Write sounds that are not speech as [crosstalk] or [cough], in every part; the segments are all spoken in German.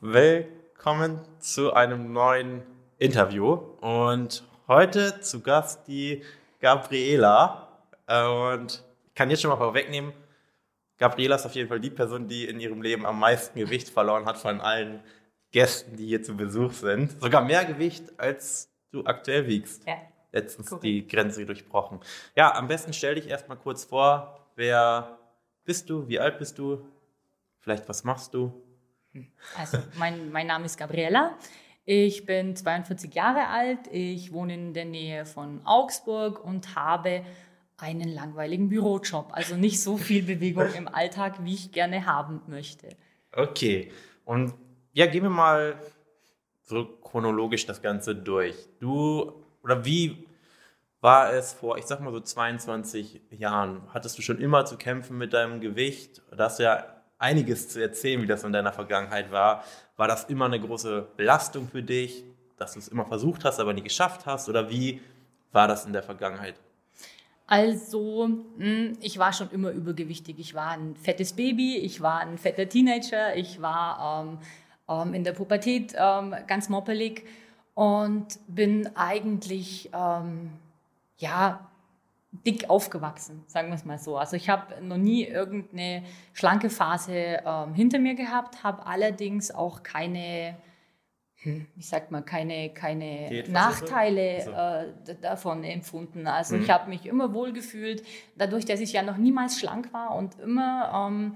Willkommen zu einem neuen Interview und heute zu Gast die Gabriela und ich kann jetzt schon mal vorwegnehmen, Gabriela ist auf jeden Fall die Person, die in ihrem Leben am meisten Gewicht verloren hat von allen Gästen, die hier zu Besuch sind. Sogar mehr Gewicht, als du aktuell wiegst. Ja. Letztens Korrekt. die Grenze durchbrochen. Ja, am besten stell dich erstmal kurz vor. Wer bist du? Wie alt bist du? Vielleicht was machst du? Also, mein, mein Name ist Gabriela. Ich bin 42 Jahre alt. Ich wohne in der Nähe von Augsburg und habe einen langweiligen Bürojob. Also nicht so viel Bewegung im Alltag, wie ich gerne haben möchte. Okay. Und ja, gehen wir mal so chronologisch das Ganze durch. Du, oder wie war es vor, ich sag mal so 22 Jahren? Hattest du schon immer zu kämpfen mit deinem Gewicht? Da hast du ja einiges zu erzählen, wie das in deiner Vergangenheit war. War das immer eine große Belastung für dich, dass du es immer versucht hast, aber nie geschafft hast? Oder wie war das in der Vergangenheit? Also, mh, ich war schon immer übergewichtig. Ich war ein fettes Baby, ich war ein fetter Teenager, ich war ähm, ähm, in der Pubertät ähm, ganz moppelig und bin eigentlich, ähm, ja, dick aufgewachsen, sagen wir es mal so. Also ich habe noch nie irgendeine schlanke Phase ähm, hinter mir gehabt, habe allerdings auch keine, hm, wie sagt man, keine, keine? Nachteile So. äh, d- davon empfunden. Also Mhm. ich habe mich immer wohl gefühlt, dadurch, dass ich ja noch niemals schlank war und immer ähm,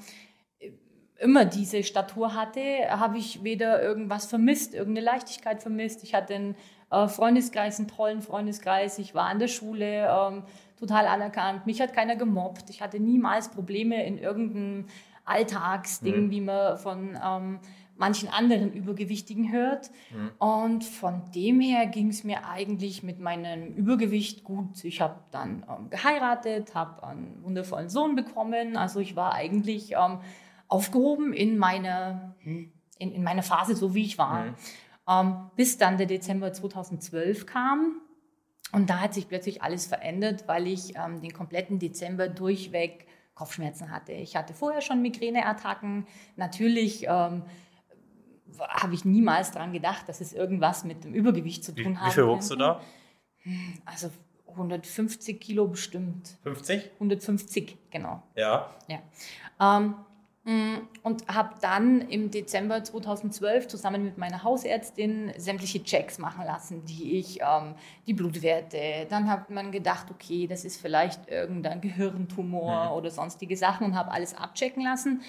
immer diese Statur hatte, habe ich weder irgendwas vermisst, irgendeine Leichtigkeit vermisst. Ich hatte einen äh, Freundeskreis, einen tollen Freundeskreis. Ich war an der Schule ähm, total anerkannt. Mich hat keiner gemobbt. Ich hatte niemals Probleme in irgendeinem Alltagsding, Mhm. wie man von ähm, manchen anderen Übergewichtigen hört. Mhm. Und von dem her ging es mir eigentlich mit meinem Übergewicht gut. Ich habe dann ähm, geheiratet, habe einen wundervollen Sohn bekommen. Also ich war eigentlich ähm, aufgehoben in meiner, hm, in, in meiner Phase, so wie ich war. Mhm. Ähm, bis dann der Dezember 2012 kam. Und da hat sich plötzlich alles verändert, weil ich ähm, den kompletten Dezember durchweg Kopfschmerzen hatte. Ich hatte vorher schon Migräneattacken. Natürlich ähm, habe ich niemals daran gedacht, dass es irgendwas mit dem Übergewicht zu Wie, tun wie hat. viel wogst du da? Also 150 Kilo bestimmt. 50? 150, genau. Ja. Ja. Ähm, und habe dann im Dezember 2012 zusammen mit meiner Hausärztin sämtliche Checks machen lassen, die ich, ähm, die Blutwerte. Dann hat man gedacht, okay, das ist vielleicht irgendein Gehirntumor Mhm. oder sonstige Sachen und habe alles abchecken lassen,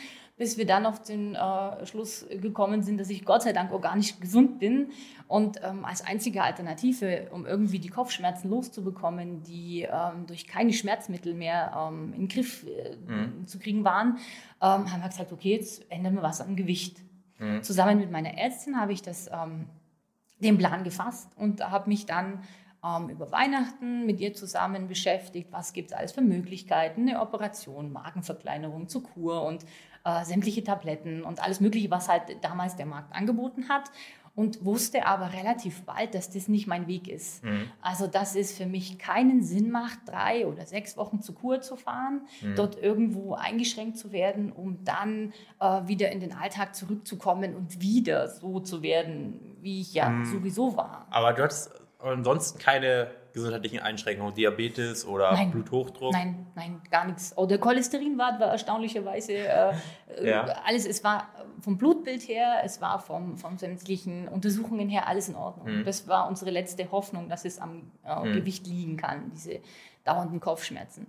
bis wir dann auf den äh, Schluss gekommen sind, dass ich Gott sei Dank organisch gesund bin und ähm, als einzige Alternative, um irgendwie die Kopfschmerzen loszubekommen, die ähm, durch keine Schmerzmittel mehr ähm, in den Griff äh, Mhm. zu kriegen waren, ähm, haben wir gesagt, okay, jetzt ändern wir was am Gewicht. Mhm. Zusammen mit meiner Ärztin habe ich das, ähm, den Plan gefasst und habe mich dann ähm, über Weihnachten mit ihr zusammen beschäftigt, was gibt es alles für Möglichkeiten, eine Operation, Magenverkleinerung zur Kur und äh, sämtliche Tabletten und alles Mögliche, was halt damals der Markt angeboten hat und wusste aber relativ bald, dass das nicht mein Weg ist. Mhm. Also, dass es für mich keinen Sinn macht, drei oder sechs Wochen zur Kur zu fahren, Mhm. dort irgendwo eingeschränkt zu werden, um dann äh, wieder in den Alltag zurückzukommen und wieder so zu werden, wie ich ja Mhm. sowieso war. Aber du hattest ansonsten keine gesundheitlichen Einschränkungen, Diabetes oder Nein. Bluthochdruck? Nein, nein, gar nichts. Oh, der Cholesterinwert war erstaunlicherweise äh, Ja. äh, alles. Es war vom Blutbild her, es war vom, von sämtlichen Untersuchungen her alles in Ordnung. Mhm. Das war unsere letzte Hoffnung, dass es am äh, Mhm. Gewicht liegen kann, diese dauernden Kopfschmerzen.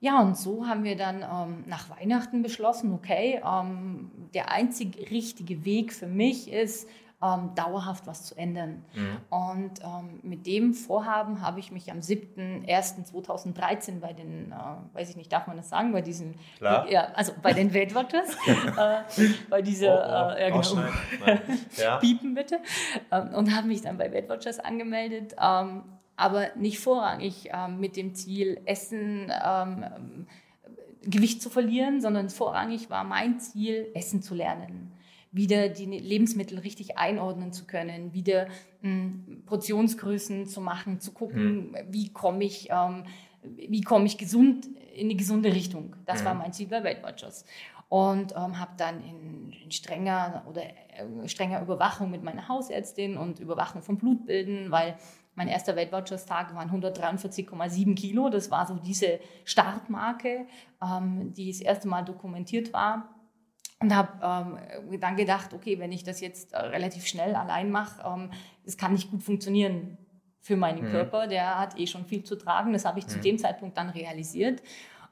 Ja, und so haben wir dann ähm, nach Weihnachten beschlossen, okay, ähm, der einzig richtige Weg für mich ist, ähm, dauerhaft was zu ändern. Mhm. Und ähm, mit dem Vorhaben habe ich mich am 7.01.2013 bei den, äh, weiß ich nicht, darf man das sagen, bei diesen, Klar. ja, also bei den Weight Watchers, [laughs] äh, bei dieser, äh, ja, genau. Ja. [laughs] piepen bitte, ähm, und habe mich dann bei Weight Watchers angemeldet, ähm, aber nicht vorrangig ähm, mit dem Ziel, Essen, ähm, Gewicht zu verlieren, sondern vorrangig war mein Ziel, Essen zu lernen wieder die Lebensmittel richtig einordnen zu können, wieder mh, Portionsgrößen zu machen, zu gucken, wie komme ich, ähm, wie komme ich gesund in die gesunde Richtung. Das Mhm. war mein Ziel bei Weight Watchers. Und ähm, habe dann in, in strenger oder äh, strenger Überwachung mit meiner Hausärztin und Überwachung von Blutbilden, weil mein erster Weltwirtschaftstag waren 143,7 Kilo. Das war so diese Startmarke, ähm, die das erste Mal dokumentiert war. Und habe ähm, dann gedacht, okay, wenn ich das jetzt äh, relativ schnell allein mache, ähm, das kann nicht gut funktionieren für meinen mhm. Körper. Der hat eh schon viel zu tragen. Das habe ich mhm. zu dem Zeitpunkt dann realisiert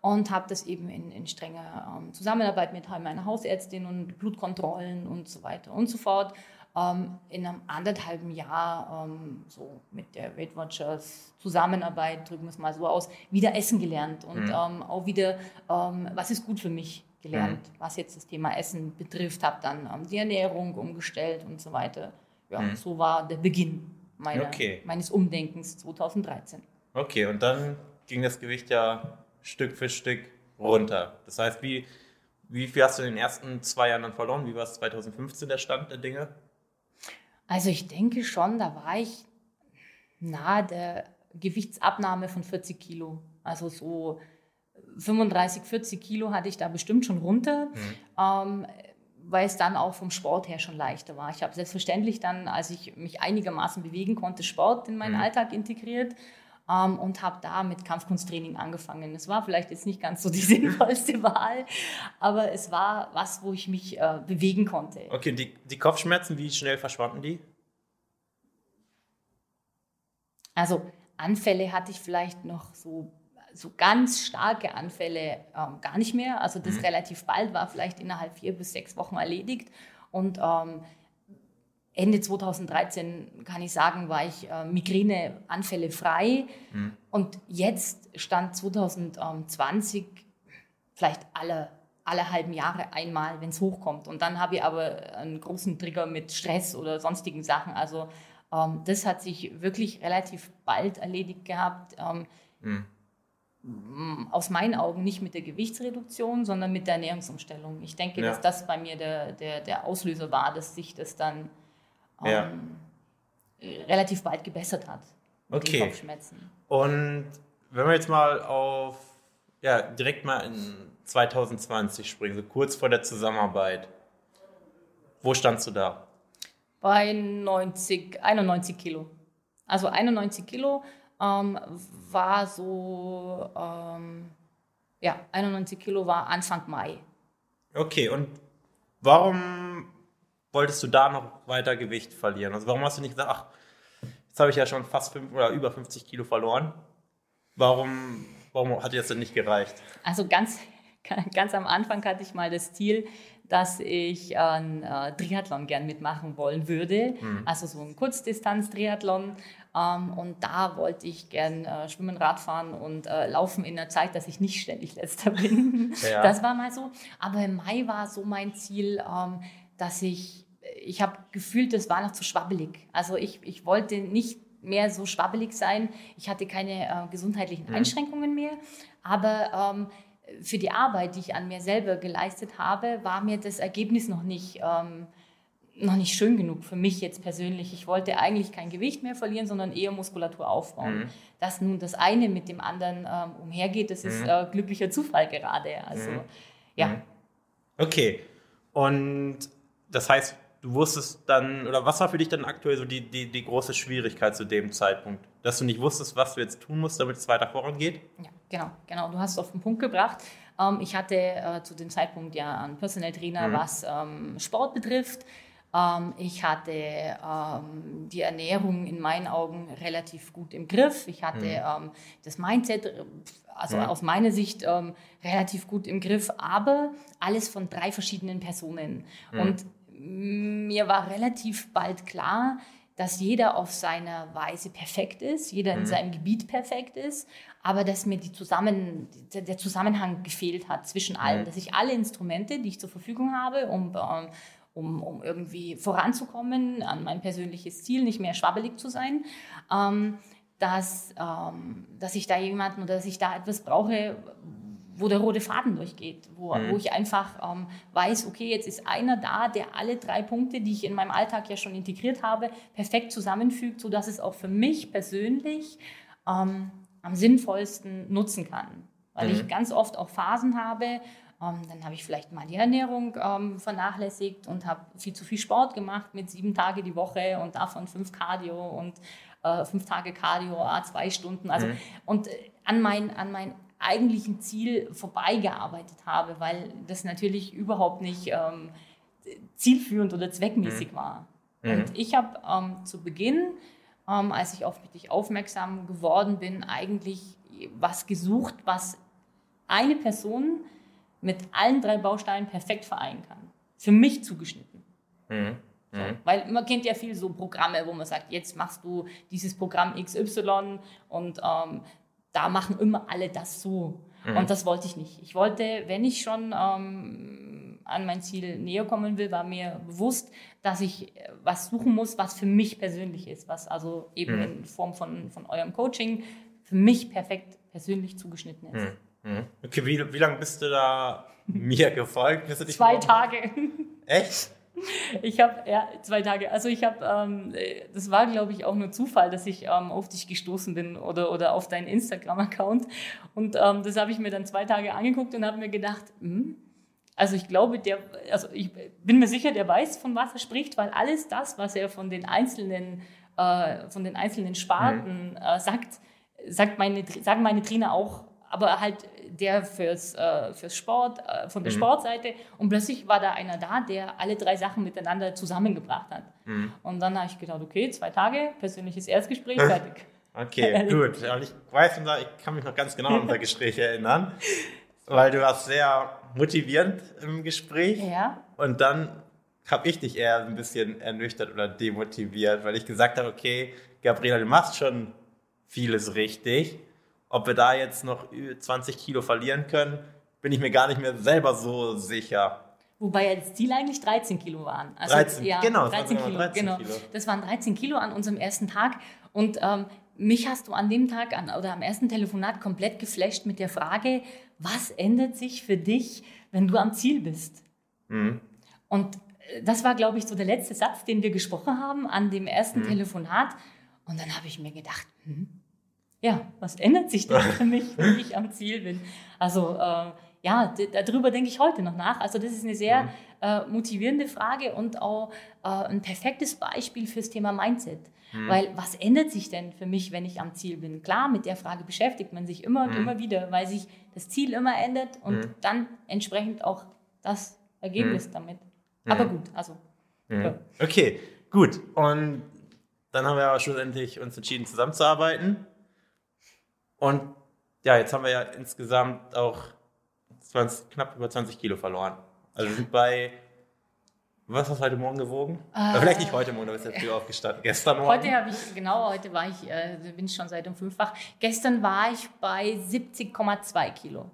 und habe das eben in, in strenger ähm, Zusammenarbeit mit meiner Hausärztin und Blutkontrollen und so weiter und so fort ähm, in einem anderthalben Jahr ähm, so mit der Weight Watchers Zusammenarbeit, drücken wir es mal so aus, wieder essen gelernt und mhm. Ähm, auch wieder, ähm, was ist gut für mich gelernt, mhm. was jetzt das Thema Essen betrifft, habe dann ähm, die Ernährung umgestellt und so weiter. Ja, mhm. so war der Beginn meiner, okay. meines Umdenkens 2013. Okay, und dann ging das Gewicht ja Stück für Stück runter. Das heißt, wie, wie viel hast du in den ersten zwei Jahren dann verloren? Wie war es 2015 der Stand der Dinge? Also ich denke schon, da war ich nahe der Gewichtsabnahme von 40 Kilo. Also so 35, 40 Kilo hatte ich da bestimmt schon runter, mhm. ähm, weil es dann auch vom Sport her schon leichter war. Ich habe selbstverständlich dann, als ich mich einigermaßen bewegen konnte, Sport in meinen mhm. Alltag integriert ähm, und habe da mit Kampfkunsttraining angefangen. Es war vielleicht jetzt nicht ganz so die [laughs] sinnvollste Wahl, aber es war was, wo ich mich äh, bewegen konnte. Okay, die, die Kopfschmerzen, wie schnell verschwanden die? Also Anfälle hatte ich vielleicht noch so so ganz starke Anfälle ähm, gar nicht mehr. Also das mhm. relativ bald war vielleicht innerhalb vier bis sechs Wochen erledigt. Und ähm, Ende 2013 kann ich sagen, war ich äh, Migräneanfälle frei. Mhm. Und jetzt stand 2020 vielleicht alle, alle halben Jahre einmal, wenn es hochkommt. Und dann habe ich aber einen großen Trigger mit Stress oder sonstigen Sachen. Also ähm, das hat sich wirklich relativ bald erledigt gehabt. Ähm, mhm aus meinen Augen nicht mit der Gewichtsreduktion, sondern mit der Ernährungsumstellung. Ich denke, ja. dass das bei mir der, der, der Auslöser war, dass sich das dann ja. ähm, relativ bald gebessert hat. Okay. Kopfschmerzen. Und wenn wir jetzt mal auf, ja, direkt mal in 2020 springen, so kurz vor der Zusammenarbeit. Wo standst du da? Bei 90, 91 Kilo. Also 91 Kilo ähm, war so, ähm, ja, 91 Kilo war Anfang Mai. Okay, und warum wolltest du da noch weiter Gewicht verlieren? Also warum hast du nicht gesagt, ach, jetzt habe ich ja schon fast fünf oder über 50 Kilo verloren. Warum, warum hat dir das denn nicht gereicht? Also ganz, [laughs] ganz am Anfang hatte ich mal das Ziel, dass ich einen äh, Triathlon gern mitmachen wollen würde. Mhm. Also so ein Kurzdistanz-Triathlon. Ähm, und da wollte ich gern äh, schwimmen, Radfahren und äh, laufen in der Zeit, dass ich nicht ständig letzter [laughs] bin. Ja. Das war mal so. Aber im Mai war so mein Ziel, ähm, dass ich, ich habe gefühlt, das war noch zu schwabbelig. Also ich, ich wollte nicht mehr so schwabbelig sein. Ich hatte keine äh, gesundheitlichen mhm. Einschränkungen mehr. Aber ähm, für die Arbeit, die ich an mir selber geleistet habe, war mir das Ergebnis noch nicht, ähm, noch nicht schön genug für mich jetzt persönlich. Ich wollte eigentlich kein Gewicht mehr verlieren, sondern eher Muskulatur aufbauen. Mhm. Dass nun das eine mit dem anderen ähm, umhergeht, das ist mhm. äh, glücklicher Zufall gerade. Also, mhm. ja. Mhm. Okay. Und das heißt, du wusstest dann, oder was war für dich dann aktuell so die, die, die große Schwierigkeit zu dem Zeitpunkt? Dass du nicht wusstest, was du jetzt tun musst, damit es weiter vorangeht? Ja, genau, genau. Du hast es auf den Punkt gebracht. Ähm, ich hatte äh, zu dem Zeitpunkt ja einen Personal Trainer, mhm. was ähm, Sport betrifft. Ähm, ich hatte ähm, die Ernährung in meinen Augen relativ gut im Griff. Ich hatte mhm. ähm, das Mindset, also mhm. aus meiner Sicht relativ gut im Griff, aber alles von drei verschiedenen Personen. Mhm. Und mir war relativ bald klar, dass jeder auf seine Weise perfekt ist, jeder in mhm. seinem Gebiet perfekt ist, aber dass mir Zusammen, der Zusammenhang gefehlt hat zwischen allen, mhm. dass ich alle Instrumente, die ich zur Verfügung habe, um um, um irgendwie voranzukommen, an mein persönliches Ziel, nicht mehr schwabbelig zu sein, ähm, dass, ähm, dass ich da jemanden oder dass ich da etwas brauche, wo der rote Faden durchgeht, wo, mhm. wo ich einfach ähm, weiß, okay, jetzt ist einer da, der alle drei Punkte, die ich in meinem Alltag ja schon integriert habe, perfekt zusammenfügt, sodass es auch für mich persönlich ähm, am sinnvollsten nutzen kann. Weil mhm. ich ganz oft auch Phasen habe, dann habe ich vielleicht mal die Ernährung ähm, vernachlässigt und habe viel zu viel Sport gemacht mit sieben Tage die Woche und davon fünf Cardio und äh, fünf Tage Cardio, a zwei Stunden. Also, mhm. Und äh, an mein, an mein eigentlichen Ziel vorbeigearbeitet habe, weil das natürlich überhaupt nicht ähm, zielführend oder zweckmäßig mhm. war. Mhm. Und ich habe ähm, zu Beginn, ähm, als ich auf dich aufmerksam geworden bin, eigentlich was gesucht, was eine Person mit allen drei Bausteinen perfekt vereinen kann. Für mich zugeschnitten. Mhm. So, mhm. weil man kennt ja viel so Programme, wo man sagt, jetzt machst du dieses Programm XY und ähm, da machen immer alle das so. Mhm. Und das wollte ich nicht. Ich wollte, wenn ich schon ähm, an mein Ziel näher kommen will, war mir bewusst, dass ich äh, was suchen muss, was für mich persönlich ist, was also eben mhm. in Form von, von eurem Coaching für mich perfekt persönlich zugeschnitten ist. Mhm. Okay, wie, wie lange bist du da mir gefolgt? Zwei Tage. Echt? Ich habe, ja, zwei Tage. Also ich habe, ähm, das war, glaube ich, auch nur Zufall, dass ich ähm, auf dich gestoßen bin oder, oder auf deinen Instagram-Account. Und ähm, das habe ich mir dann zwei Tage angeguckt und habe mir gedacht, hm, also ich glaube, der, also ich bin mir sicher, der weiß, von was er spricht, weil alles das, was er von den einzelnen, äh, von den einzelnen Sparten mhm. äh, sagt, sagt meine, sagen meine Trainer auch aber halt der fürs, äh, fürs Sport, äh, von der mhm. Sportseite. Und plötzlich war da einer da, der alle drei Sachen miteinander zusammengebracht hat. Mhm. Und dann habe ich gedacht, okay, zwei Tage, persönliches Erstgespräch, [laughs] fertig. Okay, [laughs] gut. Und ich weiß, ich kann mich noch ganz genau an unser [laughs] Gespräch erinnern, weil du warst sehr motivierend im Gespräch. Ja. Und dann habe ich dich eher ein bisschen ernüchtert oder demotiviert, weil ich gesagt habe, okay, Gabriela, du machst schon vieles richtig ob wir da jetzt noch 20 Kilo verlieren können, bin ich mir gar nicht mehr selber so sicher. Wobei ja das Ziel eigentlich 13 Kilo waren. Also, 13, ja, genau, 13 Kilo, 13 genau. Kilo. Das waren 13 Kilo an unserem ersten Tag. Und ähm, mich hast du an dem Tag an, oder am ersten Telefonat komplett geflasht mit der Frage, was ändert sich für dich, wenn du am Ziel bist? Mhm. Und äh, das war, glaube ich, so der letzte Satz, den wir gesprochen haben an dem ersten mhm. Telefonat. Und dann habe ich mir gedacht, hm, ja, was ändert sich denn [laughs] für mich, wenn ich am Ziel bin? Also äh, ja, darüber denke ich heute noch nach. Also das ist eine sehr mhm. äh, motivierende Frage und auch äh, ein perfektes Beispiel fürs Thema Mindset. Mhm. Weil was ändert sich denn für mich, wenn ich am Ziel bin? Klar, mit der Frage beschäftigt man sich immer und mhm. immer wieder, weil sich das Ziel immer ändert und mhm. dann entsprechend auch das Ergebnis mhm. damit. Aber gut, also. Ja. Okay, gut. Und dann haben wir aber schlussendlich uns entschieden, zusammenzuarbeiten. Und ja, jetzt haben wir ja insgesamt auch 20, knapp über 20 Kilo verloren. Also wir sind bei, was hast du heute Morgen gewogen? Äh, vielleicht nicht heute Morgen, aber ist ja früh [laughs] aufgestanden. Gestern Morgen? Heute habe ich, genau, heute war ich, äh, bin ich schon seit um fünf wach. Gestern war ich bei 70,2 Kilo.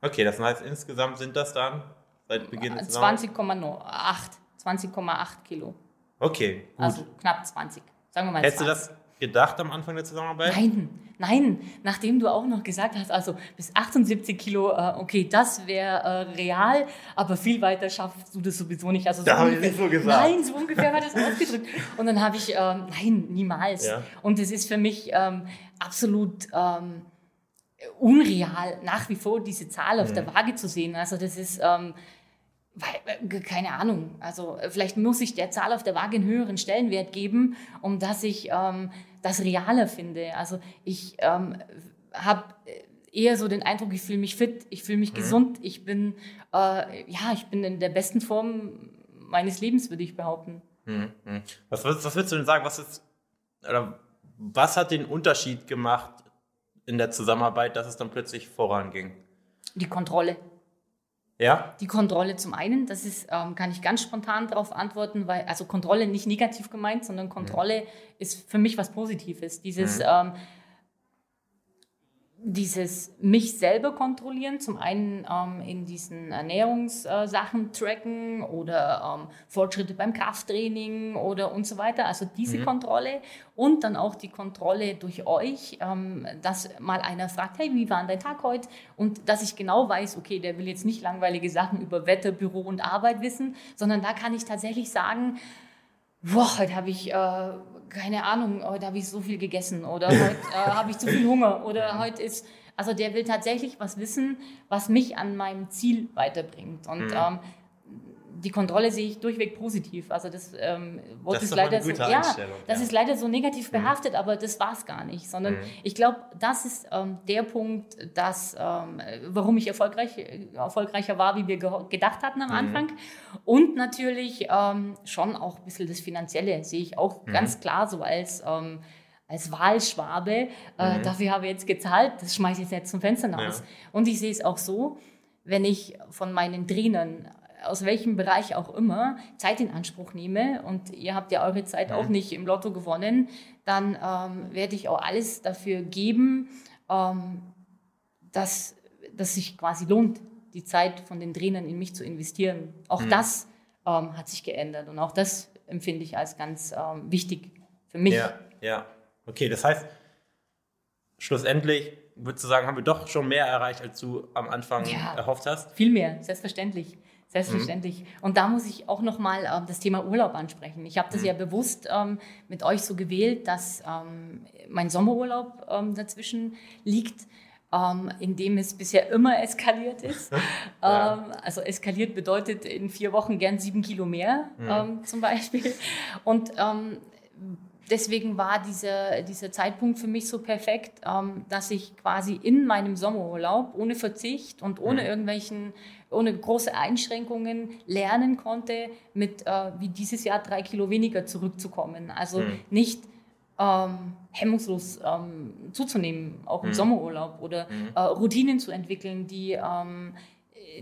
Okay, das heißt, insgesamt sind das dann seit Beginn des 20,8 20,8 Kilo. Okay, gut. Also knapp 20. Sagen wir mal Hättest 20. du das gedacht am Anfang der Zusammenarbeit? Nein, nein. Nachdem du auch noch gesagt hast, also bis 78 Kilo, äh, okay, das wäre äh, real, aber viel weiter schaffst du das sowieso nicht. Also so da habe ich nicht so gesagt. Nein, so ungefähr war das [laughs] ausgedrückt. Und dann habe ich, ähm, nein, niemals. Ja. Und es ist für mich ähm, absolut ähm, unreal, nach wie vor diese Zahl auf mhm. der Waage zu sehen. Also das ist... Ähm, äh, keine Ahnung, also vielleicht muss ich der Zahl auf der Waage einen höheren Stellenwert geben, um dass ich ähm, das realer finde. Also ich ähm, habe eher so den Eindruck, ich fühle mich fit, ich fühle mich mhm. gesund, ich bin, äh, ja, ich bin in der besten Form meines Lebens, würde ich behaupten. Mhm. mhm. Was, was, was würdest du denn sagen, was ist, oder was hat den Unterschied gemacht in der Zusammenarbeit, dass es dann plötzlich voranging? Die Kontrolle. Ja. Die Kontrolle zum einen, das ist, ähm, kann ich ganz spontan darauf antworten, weil, also Kontrolle nicht negativ gemeint, sondern Kontrolle mhm. ist für mich was Positives. Dieses, mhm. ähm, dieses mich selber kontrollieren, zum einen ähm, in diesen Ernährungssachen äh, tracken oder ähm, Fortschritte beim Krafttraining oder und so weiter, also diese mhm. Kontrolle und dann auch die Kontrolle durch euch, ähm, dass mal einer fragt, hey, wie war dein Tag heute? Und dass ich genau weiß, okay, der will jetzt nicht langweilige Sachen über Wetter, Büro und Arbeit wissen, sondern da kann ich tatsächlich sagen, boah, heute habe ich, äh, keine Ahnung, heute habe ich so viel gegessen oder [laughs] heute äh, habe ich zu viel Hunger oder heute ist, Also der will tatsächlich was wissen, was mich an meinem Ziel weiterbringt. Und mhm. ähm, die Kontrolle sehe ich durchweg positiv. Also das ähm, Wort ist, leider so, ja, das ja. ist leider so negativ mhm. behaftet, aber das war es gar nicht, sondern mhm. ich glaube, das ist ähm, der Punkt, dass, ähm, warum ich erfolgreich, erfolgreicher war, wie wir ge gedacht hatten am mhm. Anfang. Und natürlich ähm, schon auch ein bisschen das Finanzielle sehe ich auch mhm. ganz klar so als ähm, als Wahlschwabe, äh, mhm. dafür habe ich jetzt gezahlt, das schmeiße ich jetzt zum Fenster hinaus. Ja. Und ich sehe es auch so, wenn ich von meinen Trainern aus welchem Bereich auch immer, Zeit in Anspruch nehme und ihr habt ja eure Zeit auch nicht im Lotto gewonnen, dann ähm, werde ich auch alles dafür geben, ähm, dass, dass sich quasi lohnt, die Zeit von den Trainern in mich zu investieren. Auch mhm. das ähm, hat sich geändert und auch das empfinde ich als ganz ähm, wichtig für mich. Ja, ja. Okay, das heißt, schlussendlich würdest du sagen, haben wir doch schon mehr erreicht, als du am Anfang ja, erhofft hast? Viel mehr, selbstverständlich. Selbstverständlich. Mhm. Und da muss ich auch nochmal äh, das Thema Urlaub ansprechen. Ich habe das mhm. ja bewusst ähm, mit euch so gewählt, dass ähm, mein Sommerurlaub ähm, dazwischen liegt, ähm, in dem es bisher immer eskaliert ist. [laughs] ja. Ähm, also eskaliert bedeutet in vier Wochen gern sieben Kilo mehr mhm. Ähm, zum Beispiel. Und deswegen war dieser, dieser Zeitpunkt für mich so perfekt, ähm, dass ich quasi in meinem Sommerurlaub ohne Verzicht und ohne mhm. irgendwelchen, ohne große Einschränkungen lernen konnte, mit äh, wie dieses Jahr drei Kilo weniger zurückzukommen. Also mhm. nicht ähm, hemmungslos ähm, zuzunehmen, auch im mhm. Sommerurlaub oder mhm. äh, Routinen zu entwickeln, die ähm,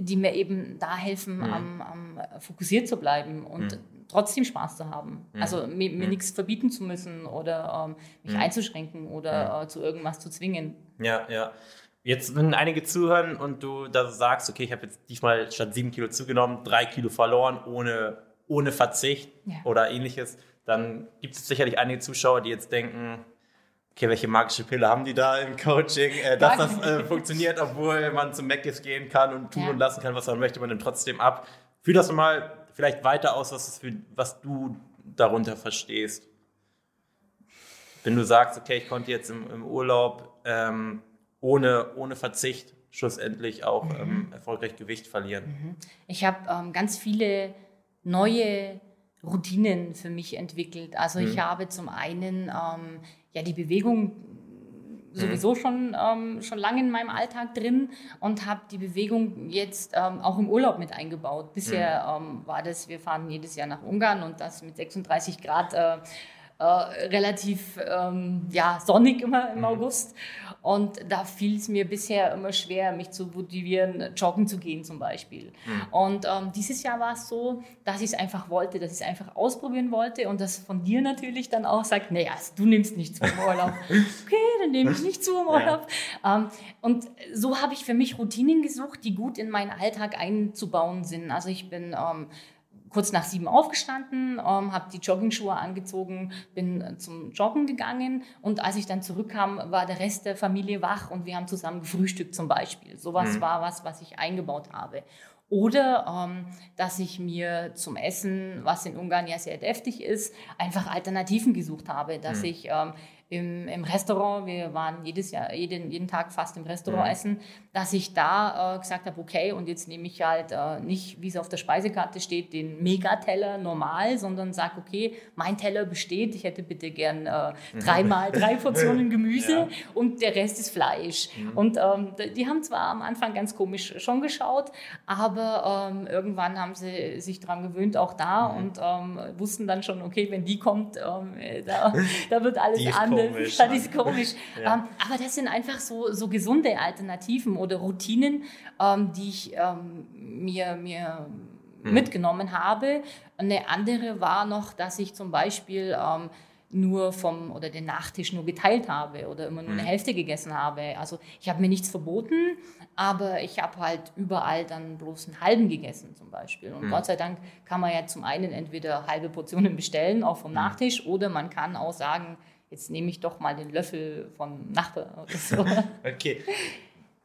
die mir eben da helfen, mhm. am, am, fokussiert zu bleiben und mhm trotzdem Spaß zu haben. Mhm. Also mir, mir mhm. nichts verbieten zu müssen oder ähm, mich mhm. einzuschränken oder äh, zu irgendwas zu zwingen. Ja, ja. Jetzt, wenn einige zuhören und du da sagst, okay, ich habe jetzt diesmal statt sieben Kilo zugenommen, drei Kilo verloren, ohne, ohne Verzicht ja. oder ähnliches, dann gibt es sicherlich einige Zuschauer, die jetzt denken, okay, welche magische Pille haben die da im Coaching, äh, dass das äh, funktioniert, obwohl man zum Macis gehen kann und tun ja. und lassen kann, was man möchte, man nimmt trotzdem ab. Fühl das mal vielleicht weiter aus, was, für, was du darunter verstehst. Wenn du sagst, okay, ich konnte jetzt im, im Urlaub ähm, ohne, ohne Verzicht schlussendlich auch mhm. ähm, erfolgreich Gewicht verlieren. Mhm. Ich habe ähm, ganz viele neue Routinen für mich entwickelt. Also mhm. ich habe zum einen ähm, ja die Bewegung sowieso mhm. schon, ähm, schon lange in meinem Alltag drin und habe die Bewegung jetzt ähm, auch im Urlaub mit eingebaut. Bisher mhm. ähm, war das, wir fahren jedes Jahr nach Ungarn und das mit 36 Grad äh, äh, relativ ähm, ja, sonnig immer im mhm. August. Und da fiel es mir bisher immer schwer, mich zu motivieren, joggen zu gehen zum Beispiel. Mhm. Und ähm, dieses Jahr war es so, dass ich es einfach wollte, dass ich es einfach ausprobieren wollte und das von dir natürlich dann auch sagt, naja, du nimmst nicht zu im Urlaub. [laughs] okay, dann nehme ich nicht zu im Urlaub. Ja. Ähm, und so habe ich für mich Routinen gesucht, die gut in meinen Alltag einzubauen sind. Also ich bin ähm, kurz nach sieben aufgestanden, ähm, habe die Joggingschuhe angezogen, bin äh, zum Joggen gegangen und als ich dann zurückkam, war der Rest der Familie wach und wir haben zusammen gefrühstückt zum Beispiel. Sowas mhm. war was, was ich eingebaut habe. Oder ähm, dass ich mir zum Essen, was in Ungarn ja sehr deftig ist, einfach Alternativen gesucht habe. Dass mhm. ich ähm, im, im Restaurant, wir waren jedes Jahr, jeden, jeden Tag fast im Restaurant mhm. essen, dass ich da äh, gesagt habe, okay, und jetzt nehme ich halt äh, nicht, wie es auf der Speisekarte steht, den Megateller normal, sondern sage, okay, mein Teller besteht, ich hätte bitte gern äh, dreimal drei Portionen [laughs] Gemüse ja. und der Rest ist Fleisch. Mhm. Und ähm, die haben zwar am Anfang ganz komisch schon geschaut, aber ähm, irgendwann haben sie sich daran gewöhnt, auch da, mhm. und ähm, wussten dann schon, okay, wenn die kommt, ähm, da, [laughs] da wird alles anders komisch. Das ist komisch. [laughs] ja. ähm, aber das sind einfach so, so gesunde Alternativen oder Routinen, ähm, die ich ähm, mir, mir mhm. mitgenommen habe. Eine andere war noch, dass ich zum Beispiel ähm, nur vom oder den Nachtisch nur geteilt habe oder immer nur eine mhm. Hälfte gegessen habe. Also ich habe mir nichts verboten, aber ich habe halt überall dann bloß einen halben gegessen zum Beispiel. Und mhm. Gott sei Dank kann man ja zum einen entweder halbe Portionen bestellen, auch vom mhm. Nachtisch, oder man kann auch sagen, jetzt nehme ich doch mal den Löffel vom Nachbar oder so. [laughs] okay.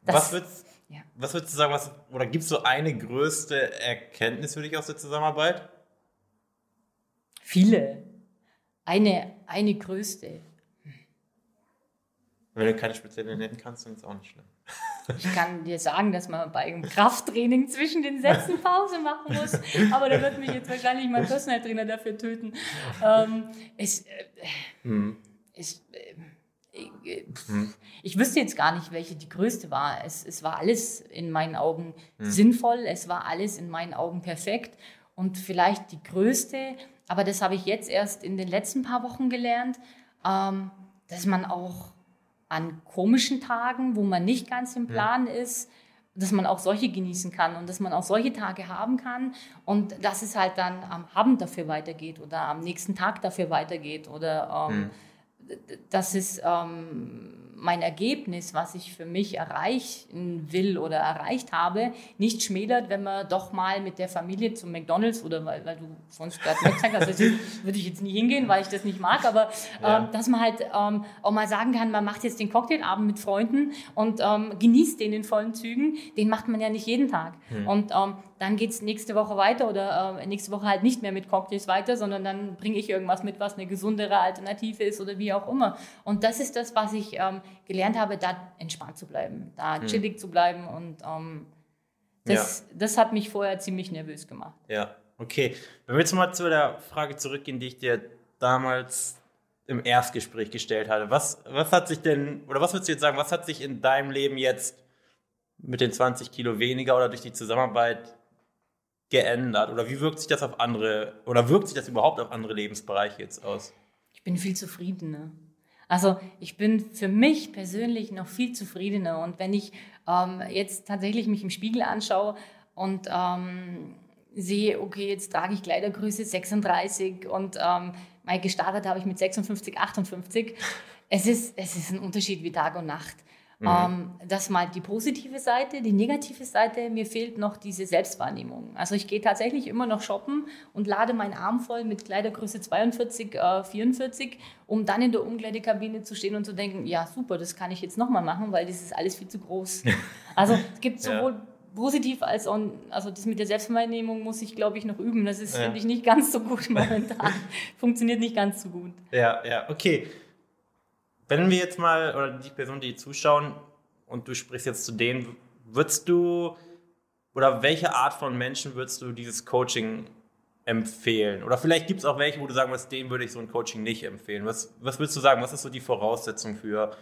Das, was würdest, ja. was würdest du sagen, was, oder gibt es so eine größte Erkenntnis für dich aus der Zusammenarbeit? Viele. Eine, eine größte. Wenn du keine spezielle nennen kannst, dann ist es auch nicht schlimm. Ich kann dir sagen, dass man bei einem Krafttraining zwischen den Sätzen Pause machen muss, aber da wird mich jetzt wahrscheinlich mein Personal Trainer dafür töten. Ähm, es, äh, hm. Es, äh, ich, hm. ich wüsste jetzt gar nicht, welche die größte war. Es, es war alles in meinen Augen hm. sinnvoll, es war alles in meinen Augen perfekt und vielleicht die größte, aber das habe ich jetzt erst in den letzten paar Wochen gelernt, ähm, dass man auch an komischen Tagen, wo man nicht ganz im Plan ja. ist, dass man auch solche genießen kann und dass man auch solche Tage haben kann und dass es halt dann am Abend dafür weitergeht oder am nächsten Tag dafür weitergeht oder ähm, dass es ähm, mein Ergebnis, was ich für mich erreichen will oder erreicht habe, nicht schmälert, wenn man doch mal mit der Familie zum McDonalds oder weil, weil du sonst gerade gesagt hast, also würde ich jetzt nie hingehen, weil ich das nicht mag, aber ja. ähm, dass man halt ähm, auch mal sagen kann, man macht jetzt den Cocktailabend mit Freunden und ähm, genießt den in vollen Zügen, den macht man ja nicht jeden Tag. Hm. Und ähm, dann geht es nächste Woche weiter oder äh, nächste Woche halt nicht mehr mit Cocktails weiter, sondern dann bringe ich irgendwas mit, was eine gesundere Alternative ist oder wie auch immer. Und das ist das, was ich ähm, gelernt habe, da entspannt zu bleiben, da hm. chillig zu bleiben und ähm, das, ja. das hat mich vorher ziemlich nervös gemacht. Ja, okay. Wenn wir jetzt mal zu der Frage zurückgehen, die ich dir damals im Erstgespräch gestellt hatte. Was, was hat sich denn, oder was würdest du jetzt sagen, was hat sich in deinem Leben jetzt mit den 20 Kilo weniger oder durch die Zusammenarbeit geändert? Oder wie wirkt sich das auf andere, oder wirkt sich das überhaupt auf andere Lebensbereiche jetzt aus? Ich bin viel zufriedener. Also ich bin für mich persönlich noch viel zufriedener. Und wenn ich ähm, jetzt tatsächlich mich im Spiegel anschaue und ähm, sehe, okay, jetzt trage ich Kleidergröße 36 und ähm, mal gestartet habe ich mit 56, 58. Es ist, es ist ein Unterschied wie Tag und Nacht. Mhm. Ähm, das mal die positive Seite. Die negative Seite, mir fehlt noch diese Selbstwahrnehmung. Also ich gehe tatsächlich immer noch shoppen und lade meinen Arm voll mit Kleidergröße 42, äh, 44, um dann in der Umkleidekabine zu stehen und zu denken, ja super, das kann ich jetzt nochmal machen, weil das ist alles viel zu groß. [laughs] also es gibt sowohl ja positiv als auch, also das mit der Selbstwahrnehmung muss ich, glaube ich, noch üben. Das ist, ja. finde ich, nicht ganz so gut [laughs] momentan. Funktioniert nicht ganz so gut. Ja, ja, okay. Wenn wir jetzt mal, oder die Personen, die zuschauen, und du sprichst jetzt zu denen, würdest du, oder welche Art von Menschen würdest du dieses Coaching empfehlen? Oder vielleicht gibt es auch welche, wo du sagen würdest, denen würde ich so ein Coaching nicht empfehlen. Was, was würdest du sagen? Was ist so die Voraussetzung für,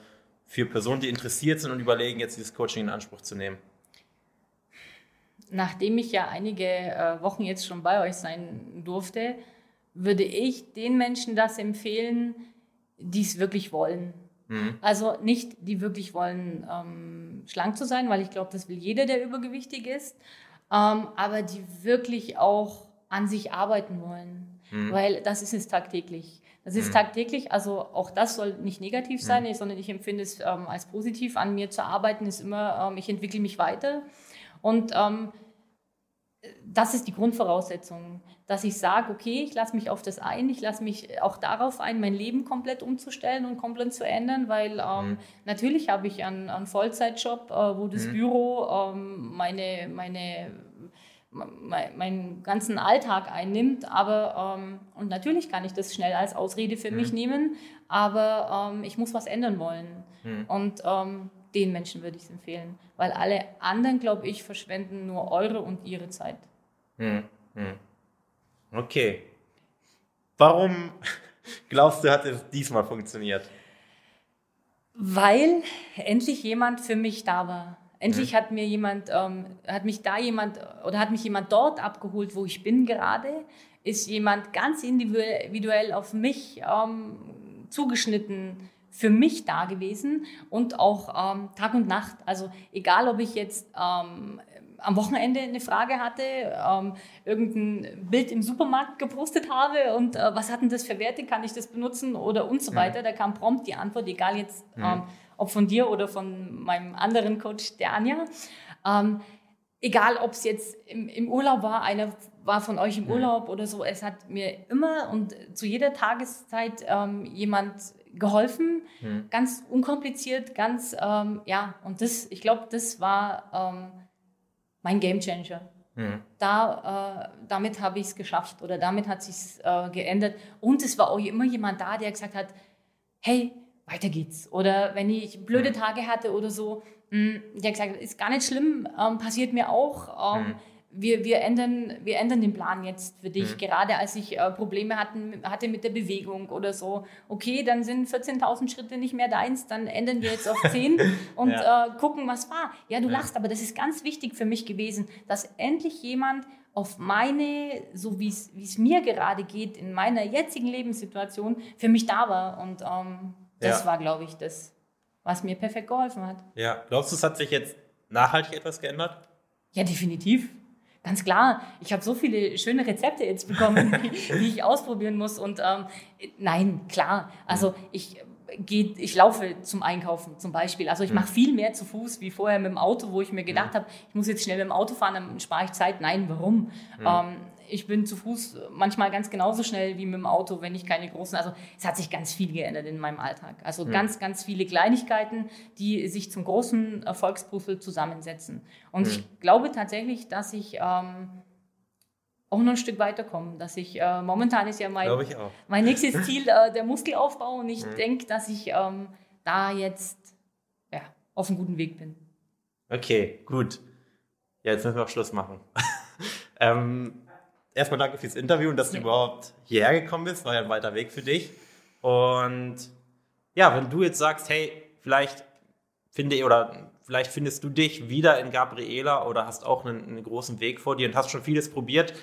für Personen, die interessiert sind und überlegen, jetzt dieses Coaching in Anspruch zu nehmen? Nachdem ich ja einige äh, Wochen jetzt schon bei euch sein durfte, würde ich den Menschen das empfehlen, die es wirklich wollen. Mhm. Also nicht, die wirklich wollen, ähm, schlank zu sein, weil ich glaube, das will jeder, der übergewichtig ist, ähm, aber die wirklich auch an sich arbeiten wollen, mhm. weil das ist es tagtäglich. Das ist mhm. tagtäglich, also auch das soll nicht negativ sein, mhm. sondern ich empfinde es ähm, als positiv. An mir zu arbeiten ist immer, ähm, ich entwickle mich weiter. Und ähm, das ist die Grundvoraussetzung, dass ich sage, okay, ich lasse mich auf das ein, ich lasse mich auch darauf ein, mein Leben komplett umzustellen und komplett zu ändern, weil ähm, mhm. natürlich habe ich einen, einen Vollzeitjob, äh, wo das mhm. Büro ähm, meine, meine, mein, meinen ganzen Alltag einnimmt, aber ähm, und natürlich kann ich das schnell als Ausrede für mhm. mich nehmen, aber ähm, ich muss was ändern wollen. Mhm. Und ähm, den Menschen würde ich es empfehlen. Weil alle anderen, glaube ich, verschwenden nur eure und ihre Zeit. Hm, hm. Okay. Warum [laughs] glaubst du, hat es diesmal funktioniert? Weil endlich jemand für mich da war. Endlich hm. hat mir jemand, ähm, hat mich da jemand oder hat mich jemand dort abgeholt, wo ich bin gerade. Ist jemand ganz individuell auf mich ähm, zugeschnitten für mich da gewesen und auch ähm, Tag und Nacht. Also egal, ob ich jetzt ähm, am Wochenende eine Frage hatte, ähm, irgendein Bild im Supermarkt gepostet habe und äh, was hat denn das für Werte, kann ich das benutzen oder und so weiter. Da kam prompt die Antwort, egal jetzt, ähm, ob von dir oder von meinem anderen Coach, der Anja. Ähm, egal, ob es jetzt im, im Urlaub war, einer war von euch im Urlaub oder so, es hat mir immer und zu jeder Tageszeit ähm, jemand geholfen, hm. ganz unkompliziert, ganz, ähm, ja, und das, ich glaube, das war ähm, mein Gamechanger. Hm. Da, äh, damit habe ich es geschafft oder damit hat sich äh, geändert. Und es war auch immer jemand da, der gesagt hat, hey, weiter geht's. Oder wenn ich blöde mhm. Tage hatte oder so, mh, hm, der hat gesagt, ist gar nicht schlimm, ähm, passiert mir auch. Ähm, mhm wir, wir, ändern, wir ändern den Plan jetzt für dich. Mhm. Gerade als ich äh, Probleme hatten, hatte mit der Bewegung oder so. Okay, dann sind 14.000 Schritte nicht mehr deins, dann ändern wir jetzt auf [laughs] 10 und ja. äh, gucken, was war. Ja, du ja. lachst, aber das ist ganz wichtig für mich gewesen, dass endlich jemand auf meine, so wie es mir gerade geht, in meiner jetzigen Lebenssituation, für mich da war. Und ähm, das ja. war, glaube ich, das, was mir perfekt geholfen hat. Ja, glaubst du, es hat sich jetzt nachhaltig etwas geändert? Ja, definitiv. Ganz klar, ich habe so viele schöne Rezepte jetzt bekommen, die, [laughs] die ich ausprobieren muss. Und ähm, nein, klar. Also ich geht, ich laufe zum Einkaufen zum Beispiel. Also ich mhm. mache viel mehr zu Fuß wie vorher mit dem Auto, wo ich mir gedacht mhm. habe, ich muss jetzt schnell mit dem Auto fahren, dann spare ich Zeit. Nein, warum? Mhm. Ähm, ich bin zu Fuß manchmal ganz genauso schnell wie mit dem Auto, wenn ich keine großen. Also es hat sich ganz viel geändert in meinem Alltag. Also mhm. ganz, ganz viele Kleinigkeiten, die sich zum großen Erfolgspuzzle zusammensetzen. Und mhm. ich glaube tatsächlich, dass ich ähm, auch noch ein Stück weiterkomme. Dass ich äh, momentan ist ja mein, mein nächstes [laughs] Ziel äh, der Muskelaufbau und ich mhm. denke, dass ich ähm, da jetzt ja, auf einem guten Weg bin. Okay, gut. Ja, jetzt müssen wir auch Schluss machen. [laughs] ähm, erstmal danke fürs Interview und dass du überhaupt hierher gekommen bist. War ja ein weiter Weg für dich. Und ja, wenn du jetzt sagst, hey, vielleicht finde oder vielleicht findest du dich wieder in Gabriela oder hast auch einen, einen großen Weg vor dir und hast schon vieles probiert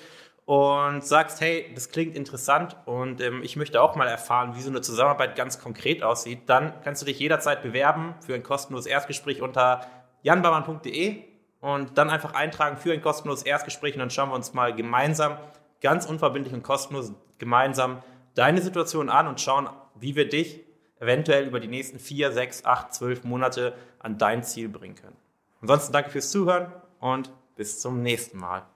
und sagst, hey, das klingt interessant und ähm, ich möchte auch mal erfahren, wie so eine Zusammenarbeit ganz konkret aussieht, dann kannst du dich jederzeit bewerben für ein kostenloses Erstgespräch unter janbarmann.de und dann einfach eintragen für ein kostenloses Erstgespräch und dann schauen wir uns mal gemeinsam, ganz unverbindlich und kostenlos gemeinsam deine Situation an und schauen, wie wir dich eventuell über die nächsten vier, sechs, acht, zwölf Monate an dein Ziel bringen können. Ansonsten danke fürs Zuhören und bis zum nächsten Mal.